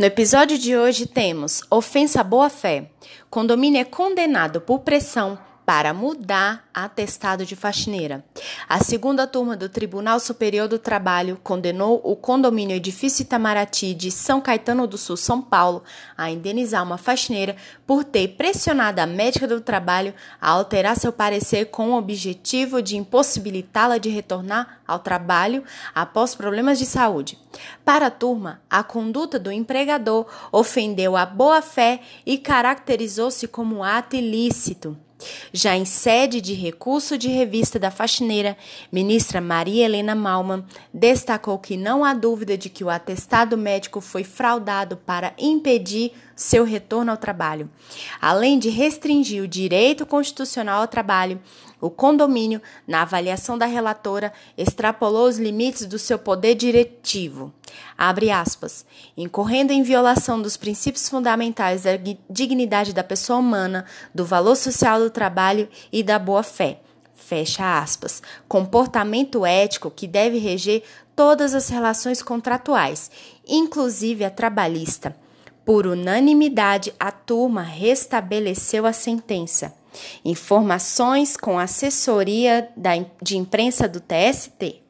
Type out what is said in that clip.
No episódio de hoje temos ofensa à boa-fé. Condomínio é condenado por pressão para mudar atestado de faxineira. A segunda turma do Tribunal Superior do Trabalho condenou o condomínio Edifício Itamaraty de São Caetano do Sul, São Paulo, a indenizar uma faxineira por ter pressionado a médica do trabalho a alterar seu parecer com o objetivo de impossibilitá-la de retornar ao trabalho após problemas de saúde. Para a turma, a conduta do empregador ofendeu a boa-fé e caracterizou-se como ato ilícito. Já em sede de recurso de revista da faxineira, ministra Maria Helena Malman destacou que não há dúvida de que o atestado médico foi fraudado para impedir seu retorno ao trabalho. Além de restringir o direito constitucional ao trabalho, o condomínio, na avaliação da relatora, extrapolou os limites do seu poder diretivo. Abre aspas. Incorrendo em violação dos princípios fundamentais da dignidade da pessoa humana, do valor social do trabalho e da boa-fé. Fecha aspas. Comportamento ético que deve reger todas as relações contratuais, inclusive a trabalhista. Por unanimidade, a turma restabeleceu a sentença. Informações com assessoria de imprensa do TST.